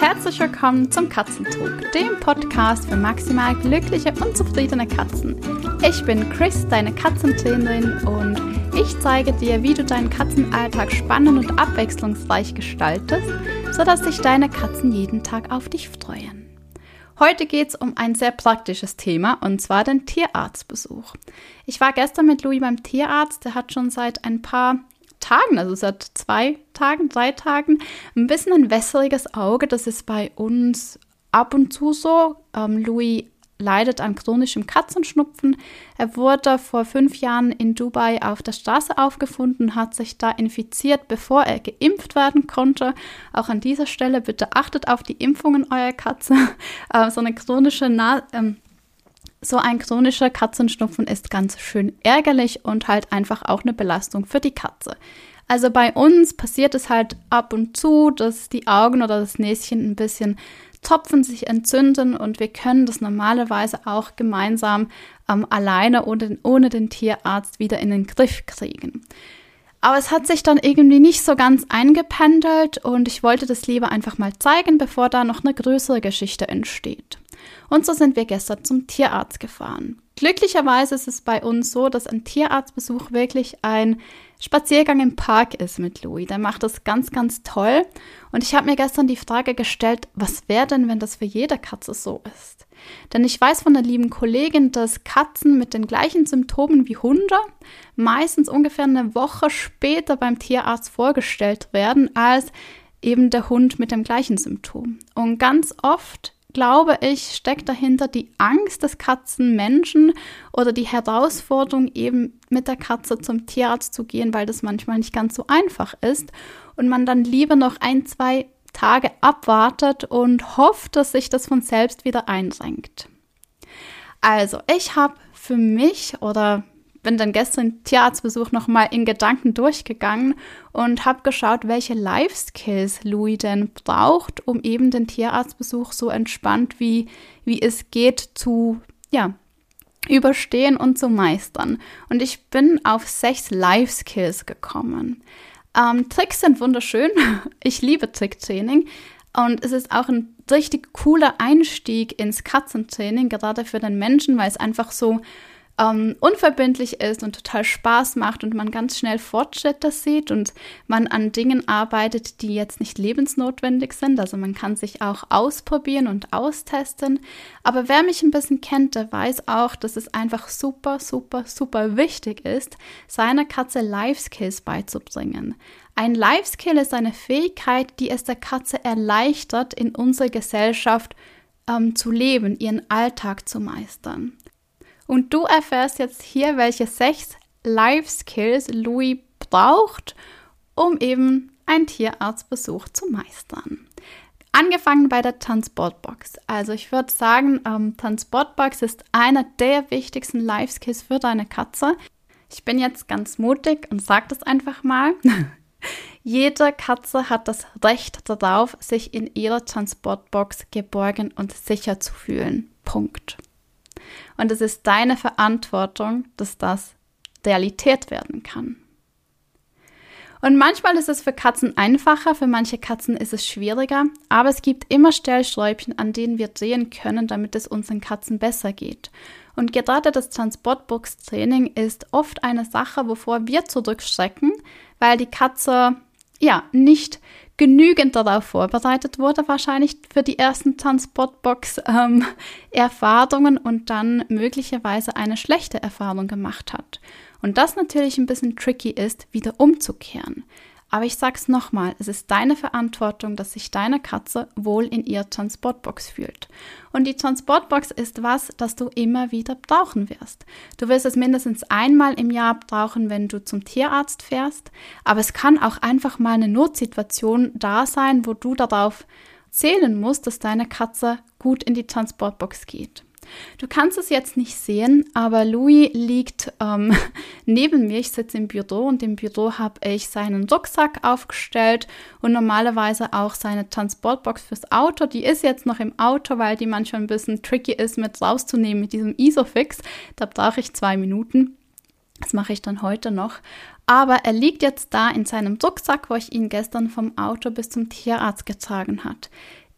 Herzlich willkommen zum Katzentalk, dem Podcast für maximal glückliche und zufriedene Katzen. Ich bin Chris, deine Katzentrainerin und ich zeige dir, wie du deinen Katzenalltag spannend und abwechslungsreich gestaltest, sodass sich deine Katzen jeden Tag auf dich freuen. Heute geht es um ein sehr praktisches Thema und zwar den Tierarztbesuch. Ich war gestern mit Louis beim Tierarzt, der hat schon seit ein paar Tagen, also seit zwei Tagen, drei Tagen, ein bisschen ein wässriges Auge. Das ist bei uns ab und zu so. Ähm, Louis leidet an chronischem Katzenschnupfen. Er wurde vor fünf Jahren in Dubai auf der Straße aufgefunden, hat sich da infiziert, bevor er geimpft werden konnte. Auch an dieser Stelle bitte achtet auf die Impfungen eurer Katze. Äh, so eine chronische Na ähm, so ein chronischer Katzenschnupfen ist ganz schön ärgerlich und halt einfach auch eine Belastung für die Katze. Also bei uns passiert es halt ab und zu, dass die Augen oder das Näschen ein bisschen Tropfen sich entzünden und wir können das normalerweise auch gemeinsam ähm, alleine oder ohne den Tierarzt wieder in den Griff kriegen. Aber es hat sich dann irgendwie nicht so ganz eingependelt und ich wollte das lieber einfach mal zeigen, bevor da noch eine größere Geschichte entsteht. Und so sind wir gestern zum Tierarzt gefahren. Glücklicherweise ist es bei uns so, dass ein Tierarztbesuch wirklich ein Spaziergang im Park ist mit Louis. Der macht das ganz, ganz toll. Und ich habe mir gestern die Frage gestellt, was wäre denn, wenn das für jede Katze so ist? Denn ich weiß von der lieben Kollegin, dass Katzen mit den gleichen Symptomen wie Hunde meistens ungefähr eine Woche später beim Tierarzt vorgestellt werden als eben der Hund mit dem gleichen Symptom. Und ganz oft glaube ich, steckt dahinter die Angst des Katzenmenschen oder die Herausforderung, eben mit der Katze zum Tierarzt zu gehen, weil das manchmal nicht ganz so einfach ist und man dann lieber noch ein, zwei Tage abwartet und hofft, dass sich das von selbst wieder einsenkt. Also, ich habe für mich oder bin dann gestern Tierarztbesuch nochmal in Gedanken durchgegangen und habe geschaut, welche Life-Skills Louis denn braucht, um eben den Tierarztbesuch so entspannt wie, wie es geht zu, ja, überstehen und zu meistern. Und ich bin auf sechs Life-Skills gekommen. Ähm, Tricks sind wunderschön. Ich liebe Tricktraining. Und es ist auch ein richtig cooler Einstieg ins Katzentraining, gerade für den Menschen, weil es einfach so ähm, unverbindlich ist und total Spaß macht und man ganz schnell Fortschritte sieht und man an Dingen arbeitet, die jetzt nicht lebensnotwendig sind. Also man kann sich auch ausprobieren und austesten. Aber wer mich ein bisschen kennt, der weiß auch, dass es einfach super, super, super wichtig ist, seiner Katze Life Skills beizubringen. Ein Life Skill ist eine Fähigkeit, die es der Katze erleichtert, in unserer Gesellschaft ähm, zu leben, ihren Alltag zu meistern. Und du erfährst jetzt hier, welche sechs Life Skills Louis braucht, um eben einen Tierarztbesuch zu meistern. Angefangen bei der Transportbox. Also ich würde sagen, ähm, Transportbox ist einer der wichtigsten Life Skills für deine Katze. Ich bin jetzt ganz mutig und sage das einfach mal. Jede Katze hat das Recht darauf, sich in ihrer Transportbox geborgen und sicher zu fühlen. Punkt. Und es ist deine Verantwortung, dass das Realität werden kann. Und manchmal ist es für Katzen einfacher, für manche Katzen ist es schwieriger, aber es gibt immer Stellschräubchen, an denen wir drehen können, damit es unseren Katzen besser geht. Und gerade das Transportbox-Training ist oft eine Sache, wovor wir zurückschrecken, weil die Katze ja nicht genügend darauf vorbereitet wurde, wahrscheinlich für die ersten Transportbox-Erfahrungen ähm, und dann möglicherweise eine schlechte Erfahrung gemacht hat. Und das natürlich ein bisschen tricky ist, wieder umzukehren. Aber ich sag's nochmal, es ist deine Verantwortung, dass sich deine Katze wohl in ihrer Transportbox fühlt. Und die Transportbox ist was, das du immer wieder brauchen wirst. Du wirst es mindestens einmal im Jahr brauchen, wenn du zum Tierarzt fährst. Aber es kann auch einfach mal eine Notsituation da sein, wo du darauf zählen musst, dass deine Katze gut in die Transportbox geht. Du kannst es jetzt nicht sehen, aber Louis liegt ähm, neben mir. Ich sitze im Büro und im Büro habe ich seinen Rucksack aufgestellt und normalerweise auch seine Transportbox fürs Auto. Die ist jetzt noch im Auto, weil die manchmal ein bisschen tricky ist mit rauszunehmen mit diesem Isofix. Da brauche ich zwei Minuten. Das mache ich dann heute noch. Aber er liegt jetzt da in seinem Rucksack, wo ich ihn gestern vom Auto bis zum Tierarzt getragen hat.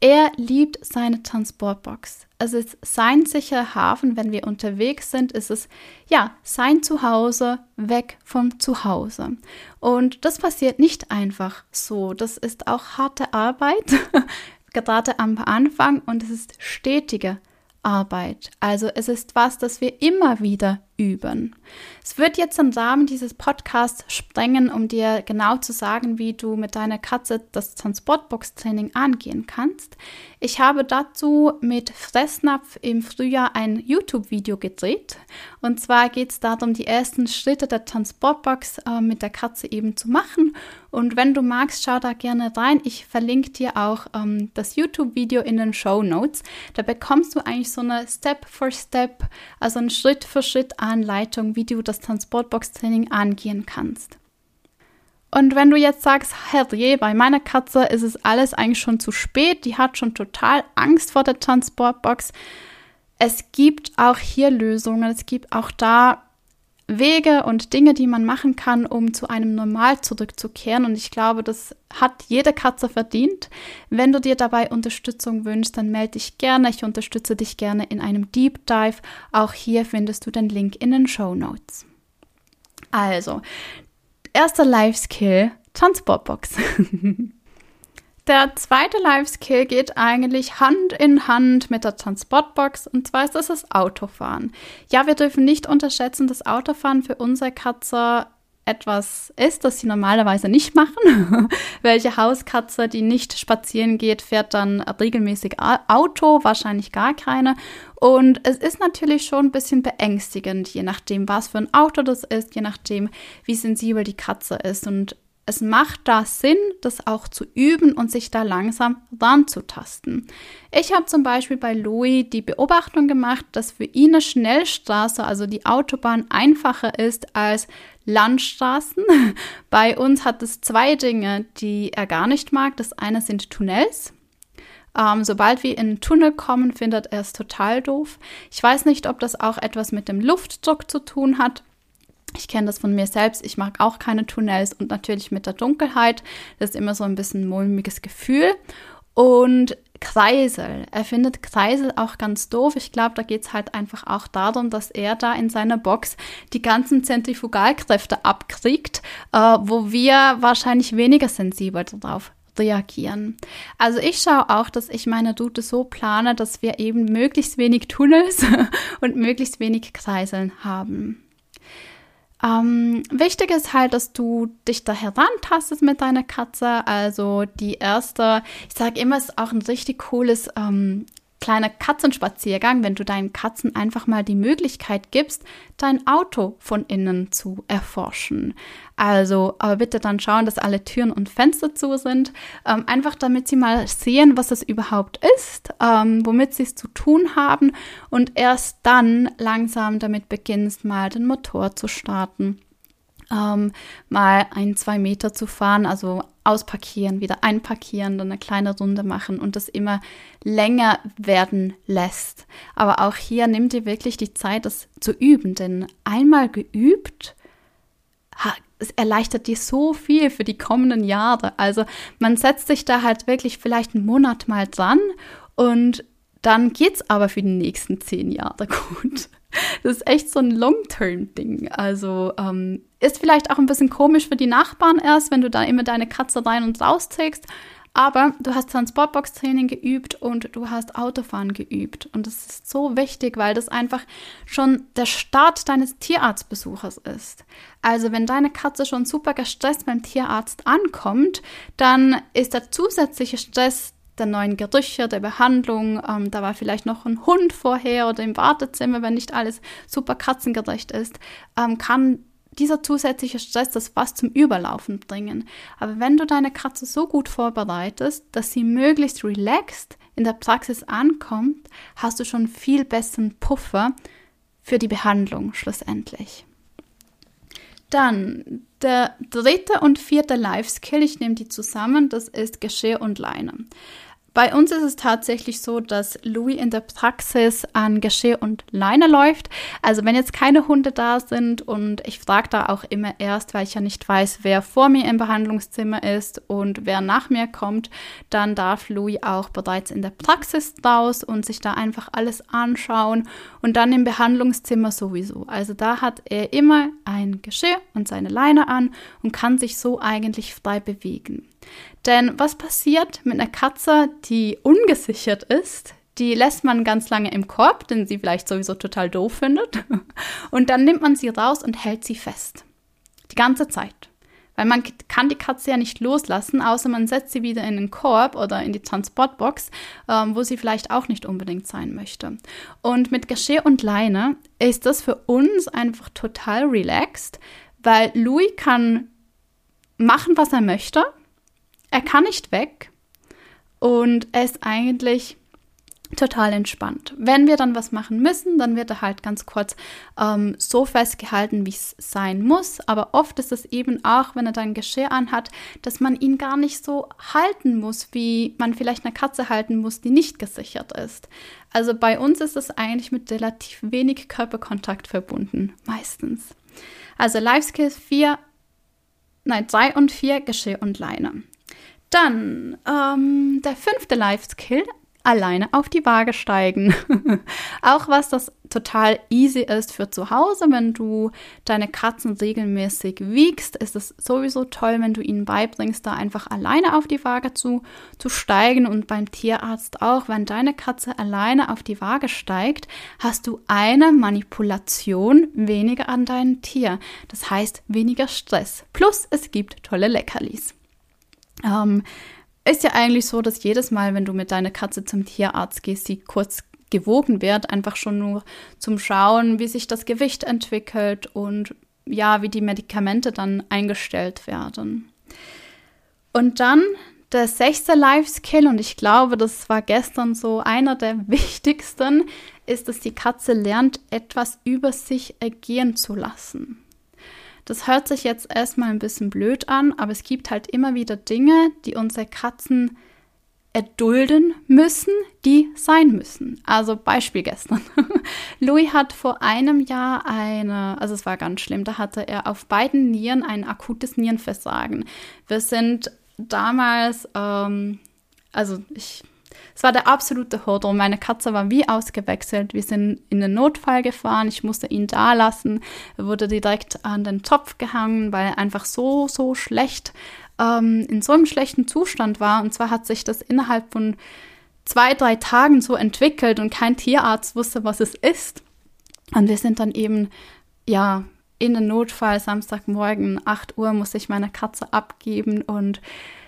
Er liebt seine Transportbox. Es ist sein sicherer Hafen, wenn wir unterwegs sind. Es ist ja sein Zuhause weg vom Zuhause. Und das passiert nicht einfach so. Das ist auch harte Arbeit, gerade am Anfang, und es ist stetige Arbeit. Also es ist was, das wir immer wieder üben. Es wird jetzt den Rahmen dieses Podcasts sprengen, um dir genau zu sagen, wie du mit deiner Katze das Transportbox-Training angehen kannst. Ich habe dazu mit Fressnapf im Frühjahr ein YouTube-Video gedreht. Und zwar geht es darum, die ersten Schritte der Transportbox äh, mit der Katze eben zu machen. Und wenn du magst, schau da gerne rein. Ich verlinke dir auch ähm, das YouTube-Video in den Show Notes. Da bekommst du eigentlich so eine Step-for-Step, also ein Schritt-für-Schritt Anleitung, wie du das Transportbox-Training angehen kannst. Und wenn du jetzt sagst, herrje, bei meiner Katze ist es alles eigentlich schon zu spät, die hat schon total Angst vor der Transportbox. Es gibt auch hier Lösungen, es gibt auch da Wege und Dinge, die man machen kann, um zu einem Normal zurückzukehren. Und ich glaube, das hat jede Katze verdient. Wenn du dir dabei Unterstützung wünschst, dann melde dich gerne. Ich unterstütze dich gerne in einem Deep Dive. Auch hier findest du den Link in den Show Notes. Also, erster Life Skill, Transportbox. Der zweite Life-Skill geht eigentlich Hand in Hand mit der Transportbox und zwar ist das das Autofahren. Ja, wir dürfen nicht unterschätzen, dass Autofahren für unsere Katze etwas ist, das sie normalerweise nicht machen. Welche Hauskatze, die nicht spazieren geht, fährt dann regelmäßig Auto, wahrscheinlich gar keine. Und es ist natürlich schon ein bisschen beängstigend, je nachdem, was für ein Auto das ist, je nachdem, wie sensibel die Katze ist. Und es macht da Sinn, das auch zu üben und sich da langsam ranzutasten. Ich habe zum Beispiel bei Louis die Beobachtung gemacht, dass für ihn eine Schnellstraße, also die Autobahn, einfacher ist als Landstraßen. Bei uns hat es zwei Dinge, die er gar nicht mag. Das eine sind Tunnels. Ähm, sobald wir in einen Tunnel kommen, findet er es total doof. Ich weiß nicht, ob das auch etwas mit dem Luftdruck zu tun hat. Ich kenne das von mir selbst. Ich mag auch keine Tunnels und natürlich mit der Dunkelheit. Das ist immer so ein bisschen ein mulmiges Gefühl. Und Kreisel. Er findet Kreisel auch ganz doof. Ich glaube, da geht es halt einfach auch darum, dass er da in seiner Box die ganzen Zentrifugalkräfte abkriegt, äh, wo wir wahrscheinlich weniger sensibel darauf reagieren. Also ich schaue auch, dass ich meine Route so plane, dass wir eben möglichst wenig Tunnels und möglichst wenig Kreiseln haben. Ähm, wichtig ist halt, dass du dich da herantastest mit deiner Katze. Also die erste, ich sage immer, ist auch ein richtig cooles ähm, kleiner Katzenspaziergang, wenn du deinen Katzen einfach mal die Möglichkeit gibst, dein Auto von innen zu erforschen. Also, aber bitte dann schauen, dass alle Türen und Fenster zu sind, ähm, einfach damit sie mal sehen, was es überhaupt ist, ähm, womit sie es zu tun haben. Und erst dann langsam damit beginnst, mal den Motor zu starten. Ähm, mal ein, zwei Meter zu fahren, also ausparkieren, wieder einparkieren, dann eine kleine Runde machen und das immer länger werden lässt. Aber auch hier nimm dir wirklich die Zeit, das zu üben, denn einmal geübt, es erleichtert dir so viel für die kommenden Jahre. Also man setzt sich da halt wirklich vielleicht einen Monat mal dran und dann geht's aber für die nächsten zehn Jahre gut. Das ist echt so ein Long-Term-Ding. Also ähm, ist vielleicht auch ein bisschen komisch für die Nachbarn erst, wenn du da immer deine Katze rein und raus trägst. Aber du hast Transportbox-Training geübt und du hast Autofahren geübt. Und das ist so wichtig, weil das einfach schon der Start deines Tierarztbesuchers ist. Also wenn deine Katze schon super gestresst beim Tierarzt ankommt, dann ist der zusätzliche Stress der neuen Gerüche, der Behandlung. Ähm, da war vielleicht noch ein Hund vorher oder im Wartezimmer, wenn nicht alles super katzengerecht ist, ähm, kann dieser zusätzliche Stress das was zum Überlaufen bringen. Aber wenn du deine Katze so gut vorbereitest, dass sie möglichst relaxed in der Praxis ankommt, hast du schon viel besseren Puffer für die Behandlung schlussendlich. Dann der dritte und vierte Life Skill, ich nehme die zusammen, das ist Geschirr und Leine. Bei uns ist es tatsächlich so, dass Louis in der Praxis an Geschirr und Leine läuft. Also wenn jetzt keine Hunde da sind und ich frage da auch immer erst, weil ich ja nicht weiß, wer vor mir im Behandlungszimmer ist und wer nach mir kommt, dann darf Louis auch bereits in der Praxis raus und sich da einfach alles anschauen und dann im Behandlungszimmer sowieso. Also da hat er immer ein Geschirr und seine Leine an und kann sich so eigentlich frei bewegen. Denn was passiert mit einer Katze, die ungesichert ist? Die lässt man ganz lange im Korb, den sie vielleicht sowieso total doof findet. Und dann nimmt man sie raus und hält sie fest. Die ganze Zeit. Weil man kann die Katze ja nicht loslassen, außer man setzt sie wieder in den Korb oder in die Transportbox, ähm, wo sie vielleicht auch nicht unbedingt sein möchte. Und mit Geschirr und Leine ist das für uns einfach total relaxed, weil Louis kann machen, was er möchte. Er kann nicht weg und er ist eigentlich total entspannt. Wenn wir dann was machen müssen, dann wird er halt ganz kurz ähm, so festgehalten, wie es sein muss. Aber oft ist es eben auch, wenn er dann Geschirr anhat, dass man ihn gar nicht so halten muss, wie man vielleicht eine Katze halten muss, die nicht gesichert ist. Also bei uns ist es eigentlich mit relativ wenig Körperkontakt verbunden, meistens. Also Life Skills 4, nein, 3 und 4, Geschirr und Leine. Dann ähm, der fünfte Life-Skill, alleine auf die Waage steigen. Auch was das total easy ist für zu Hause, wenn du deine Katzen regelmäßig wiegst, ist es sowieso toll, wenn du ihnen beibringst, da einfach alleine auf die Waage zu, zu steigen und beim Tierarzt auch, wenn deine Katze alleine auf die Waage steigt, hast du eine Manipulation weniger an deinem Tier. Das heißt weniger Stress. Plus es gibt tolle Leckerlis. Ähm, ist ja eigentlich so, dass jedes Mal, wenn du mit deiner Katze zum Tierarzt gehst, sie kurz gewogen wird, einfach schon nur zum Schauen, wie sich das Gewicht entwickelt und ja, wie die Medikamente dann eingestellt werden. Und dann der sechste Life-Skill, und ich glaube, das war gestern so einer der wichtigsten, ist, dass die Katze lernt, etwas über sich ergehen zu lassen. Das hört sich jetzt erstmal ein bisschen blöd an, aber es gibt halt immer wieder Dinge, die unsere Katzen erdulden müssen, die sein müssen. Also Beispiel gestern. Louis hat vor einem Jahr eine, also es war ganz schlimm, da hatte er auf beiden Nieren ein akutes Nierenversagen. Wir sind damals, ähm, also ich es war der absolute Horror. Meine Katze war wie ausgewechselt. Wir sind in den Notfall gefahren. Ich musste ihn da lassen. Er wurde direkt an den Topf gehangen, weil er einfach so, so schlecht, ähm, in so einem schlechten Zustand war. Und zwar hat sich das innerhalb von zwei, drei Tagen so entwickelt und kein Tierarzt wusste, was es ist. Und wir sind dann eben, ja, in den Notfall, Samstagmorgen, 8 Uhr, musste ich meine Katze abgeben und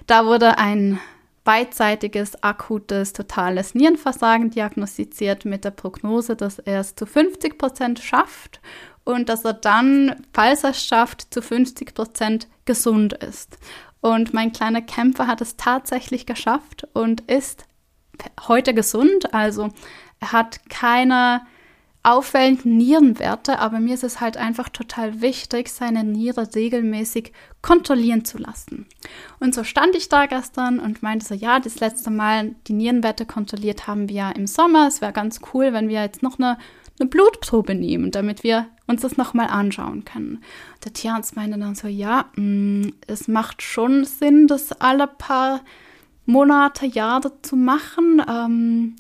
da wurde ein beidseitiges akutes totales Nierenversagen diagnostiziert mit der Prognose, dass er es zu 50 Prozent schafft und dass er dann, falls er es schafft, zu 50 Prozent gesund ist. Und mein kleiner Kämpfer hat es tatsächlich geschafft und ist heute gesund. Also er hat keine auffällenden Nierenwerte, aber mir ist es halt einfach total wichtig, seine Niere regelmäßig kontrollieren zu lassen. Und so stand ich da gestern und meinte so, ja, das letzte Mal die Nierenwerte kontrolliert haben wir ja im Sommer. Es wäre ganz cool, wenn wir jetzt noch eine, eine Blutprobe nehmen, damit wir uns das nochmal anschauen können. Der Tierarzt meinte dann so, ja, mh, mm, es macht schon Sinn, das alle paar Monate, Jahre zu machen, ähm,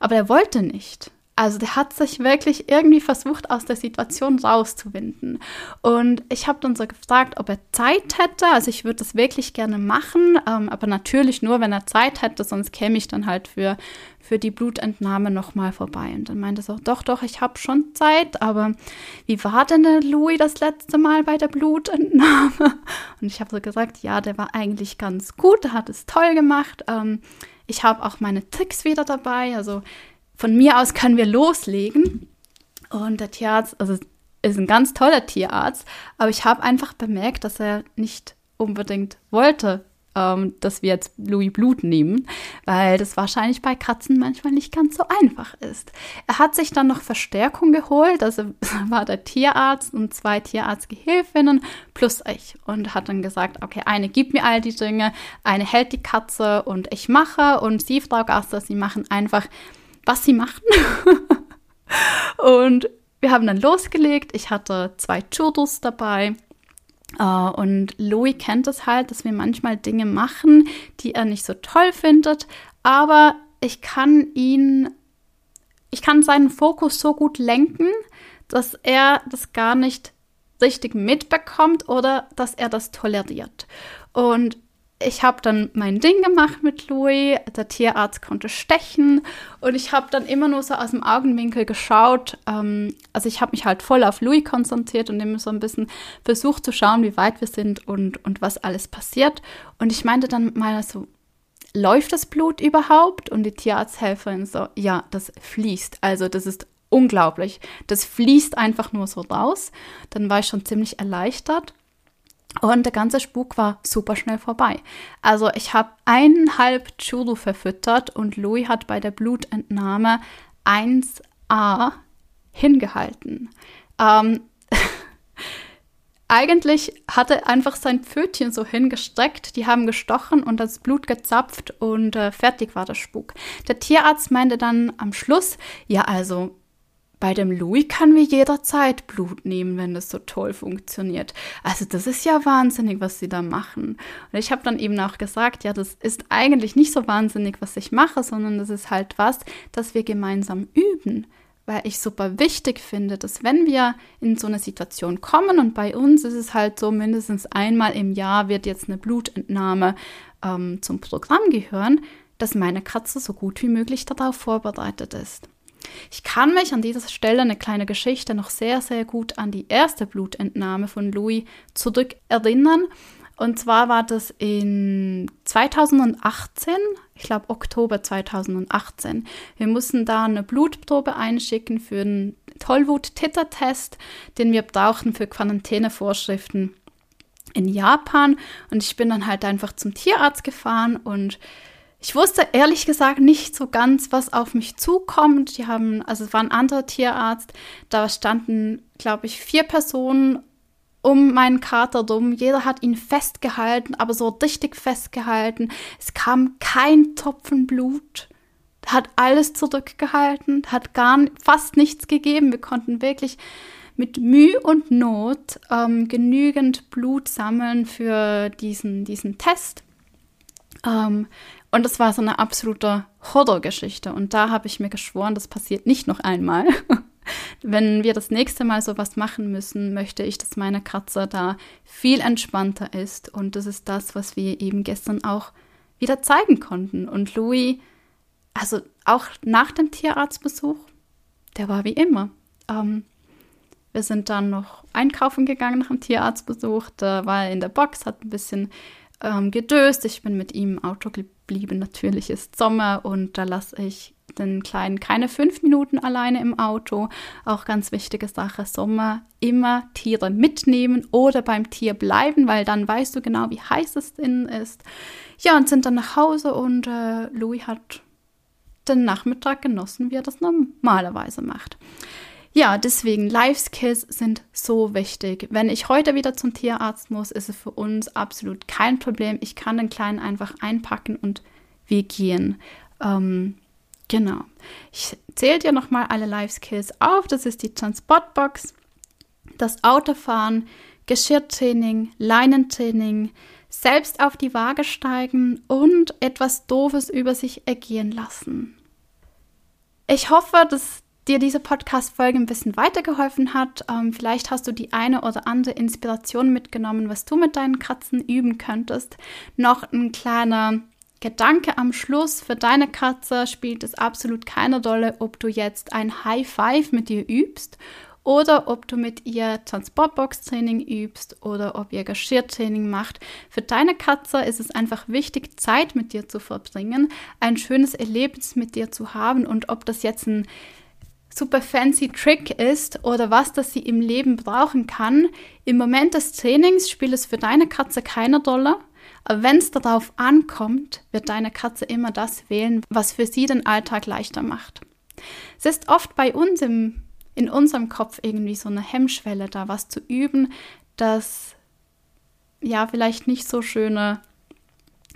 aber er wollte nicht. Also der hat sich wirklich irgendwie versucht, aus der Situation rauszuwinden. Und ich habe dann so gefragt, ob er Zeit hätte. Also ich würde das wirklich gerne machen, ähm, aber natürlich nur, wenn er Zeit hätte, sonst käme ich dann halt für, für die Blutentnahme nochmal vorbei. Und dann meinte er so, doch, doch, ich habe schon Zeit, aber wie war denn der Louis das letzte Mal bei der Blutentnahme? Und ich habe so gesagt, ja, der war eigentlich ganz gut, der hat es toll gemacht. Ähm, ich habe auch meine Tricks wieder dabei. Also von mir aus können wir loslegen. Und der Tierarzt, also ist ein ganz toller Tierarzt, aber ich habe einfach bemerkt, dass er nicht unbedingt wollte ähm, dass wir jetzt Louis Blut nehmen, weil das wahrscheinlich bei Katzen manchmal nicht ganz so einfach ist. Er hat sich dann noch Verstärkung geholt, also war der Tierarzt und zwei Tierarztgehilfinnen plus ich und hat dann gesagt, okay, eine gibt mir all die Dinge, eine hält die Katze und ich mache und Sie, Frau Gaster, Sie machen einfach, was Sie machen. und wir haben dann losgelegt. Ich hatte zwei Churros dabei Uh, und Louis kennt es halt, dass wir manchmal Dinge machen, die er nicht so toll findet, aber ich kann ihn, ich kann seinen Fokus so gut lenken, dass er das gar nicht richtig mitbekommt oder dass er das toleriert. Und ich habe dann mein Ding gemacht mit Louis. Der Tierarzt konnte stechen und ich habe dann immer nur so aus dem Augenwinkel geschaut. Ähm, also ich habe mich halt voll auf Louis konzentriert und immer so ein bisschen versucht zu schauen, wie weit wir sind und, und was alles passiert. Und ich meinte dann mal so, läuft das Blut überhaupt? Und die Tierarzthelferin so, ja, das fließt. Also das ist unglaublich. Das fließt einfach nur so raus. Dann war ich schon ziemlich erleichtert. Und der ganze Spuk war super schnell vorbei. Also ich habe eineinhalb Churu verfüttert und Louis hat bei der Blutentnahme 1a hingehalten. Ähm, eigentlich hatte einfach sein Pfötchen so hingestreckt, die haben gestochen und das Blut gezapft und äh, fertig war der Spuk. Der Tierarzt meinte dann am Schluss, ja also bei dem Louis kann wir jederzeit Blut nehmen, wenn das so toll funktioniert. Also das ist ja wahnsinnig, was sie da machen. Und ich habe dann eben auch gesagt, ja, das ist eigentlich nicht so wahnsinnig, was ich mache, sondern das ist halt was, das wir gemeinsam üben. Weil ich super wichtig finde, dass wenn wir in so eine Situation kommen und bei uns ist es halt so, mindestens einmal im Jahr wird jetzt eine Blutentnahme ähm, zum Programm gehören, dass meine Katze so gut wie möglich darauf vorbereitet ist. Ich kann mich an dieser Stelle eine kleine Geschichte noch sehr, sehr gut an die erste Blutentnahme von Louis zurückerinnern. Und zwar war das in 2018, ich glaube Oktober 2018. Wir mussten da eine Blutprobe einschicken für einen Tollwut-Titer-Test, den wir brauchten für Quarantänevorschriften in Japan. Und ich bin dann halt einfach zum Tierarzt gefahren und ich wusste ehrlich gesagt nicht so ganz, was auf mich zukommt. Die haben, also es war ein anderer Tierarzt, da standen, glaube ich, vier Personen um meinen Kater rum. Jeder hat ihn festgehalten, aber so richtig festgehalten. Es kam kein Tropfen Blut. Hat alles zurückgehalten, hat gar fast nichts gegeben. Wir konnten wirklich mit Mühe und Not ähm, genügend Blut sammeln für diesen, diesen Test. Ähm, und das war so eine absolute Horrorgeschichte. Und da habe ich mir geschworen, das passiert nicht noch einmal. Wenn wir das nächste Mal sowas machen müssen, möchte ich, dass meine Katze da viel entspannter ist. Und das ist das, was wir eben gestern auch wieder zeigen konnten. Und Louis, also auch nach dem Tierarztbesuch, der war wie immer. Ähm, wir sind dann noch einkaufen gegangen nach dem Tierarztbesuch. Da war er in der Box, hat ein bisschen ähm, gedöst. Ich bin mit ihm im Auto geblieben. Natürlich ist Sommer und da lasse ich den Kleinen keine fünf Minuten alleine im Auto. Auch ganz wichtige Sache, Sommer immer Tiere mitnehmen oder beim Tier bleiben, weil dann weißt du genau, wie heiß es innen ist. Ja, und sind dann nach Hause und äh, Louis hat den Nachmittag genossen, wie er das normalerweise macht. Ja, deswegen Life Skills sind so wichtig. Wenn ich heute wieder zum Tierarzt muss, ist es für uns absolut kein Problem. Ich kann den Kleinen einfach einpacken und wir gehen. Ähm, genau. Ich zähle dir nochmal alle Life Skills auf. Das ist die Transportbox, das Autofahren, Geschirrtraining, Leinentraining, selbst auf die Waage steigen und etwas Doofes über sich ergehen lassen. Ich hoffe, dass dir diese Podcast-Folge ein bisschen weitergeholfen hat. Ähm, vielleicht hast du die eine oder andere Inspiration mitgenommen, was du mit deinen Katzen üben könntest. Noch ein kleiner Gedanke am Schluss. Für deine Katze spielt es absolut keine Rolle, ob du jetzt ein High Five mit ihr übst oder ob du mit ihr Transportbox-Training übst oder ob ihr Geschirrtraining macht. Für deine Katze ist es einfach wichtig, Zeit mit dir zu verbringen, ein schönes Erlebnis mit dir zu haben und ob das jetzt ein super fancy Trick ist oder was das sie im Leben brauchen kann. Im Moment des Trainings spielt es für deine Katze keine Rolle. Wenn es darauf ankommt, wird deine Katze immer das wählen, was für sie den Alltag leichter macht. Es ist oft bei uns im, in unserem Kopf irgendwie so eine Hemmschwelle, da was zu üben, das ja vielleicht nicht so schöne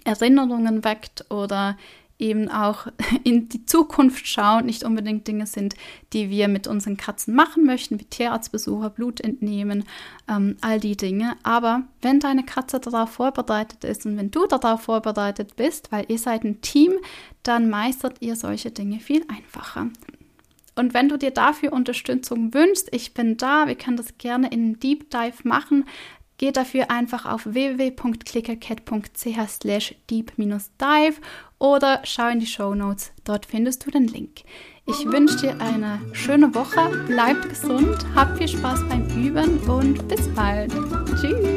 Erinnerungen weckt oder eben auch in die Zukunft schauen, nicht unbedingt Dinge sind, die wir mit unseren Katzen machen möchten, wie Tierarztbesuche, Blut entnehmen, ähm, all die Dinge. Aber wenn deine Katze darauf vorbereitet ist und wenn du darauf vorbereitet bist, weil ihr seid ein Team, dann meistert ihr solche Dinge viel einfacher. Und wenn du dir dafür Unterstützung wünschst, ich bin da, wir können das gerne in einem Deep Dive machen. Geh dafür einfach auf www.clickercat.ch slash deep-dive oder schau in die Show Notes. Dort findest du den Link. Ich wünsche dir eine schöne Woche, bleib gesund, hab viel Spaß beim Üben und bis bald. Tschüss.